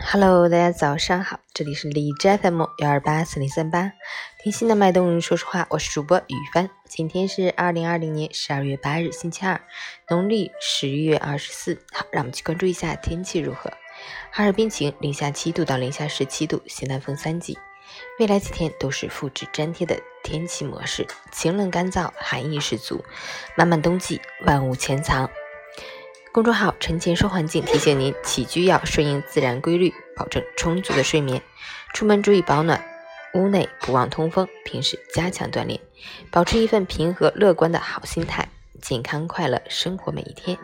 Hello，大家早上好，这里是荔枝 FM 幺二八四零三八，听心的脉动人说实话，我是主播雨帆。今天是二零二零年十二月八日，星期二，农历十月二十四。好，让我们去关注一下天气如何。哈尔滨晴，零下七度到零下十七度，西南风三级。未来几天都是复制粘贴的天气模式，晴冷干燥，寒意十足。漫漫冬季，万物潜藏。公众号“陈前说环境”提醒您：起居要顺应自然规律，保证充足的睡眠。出门注意保暖，屋内不忘通风。平时加强锻炼，保持一份平和乐观的好心态，健康快乐生活每一天。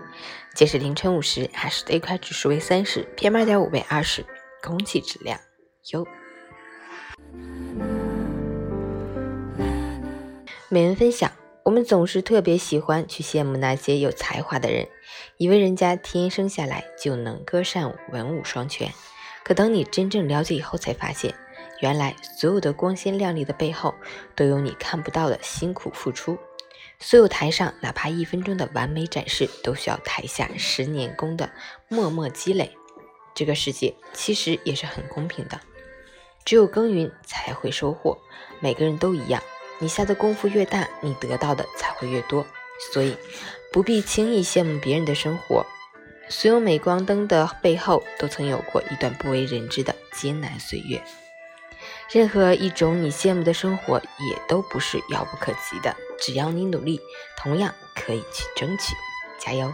截止凌晨五时，海市的 AQI 指数为三十，PM 二点五为二十，空气质量优。美文分享。我们总是特别喜欢去羡慕那些有才华的人，以为人家天生下来就能歌善舞、文武双全。可等你真正了解以后，才发现，原来所有的光鲜亮丽的背后，都有你看不到的辛苦付出。所有台上哪怕一分钟的完美展示，都需要台下十年功的默默积累。这个世界其实也是很公平的，只有耕耘才会收获，每个人都一样。你下的功夫越大，你得到的才会越多。所以，不必轻易羡慕别人的生活。所有镁光灯的背后，都曾有过一段不为人知的艰难岁月。任何一种你羡慕的生活，也都不是遥不可及的。只要你努力，同样可以去争取。加油！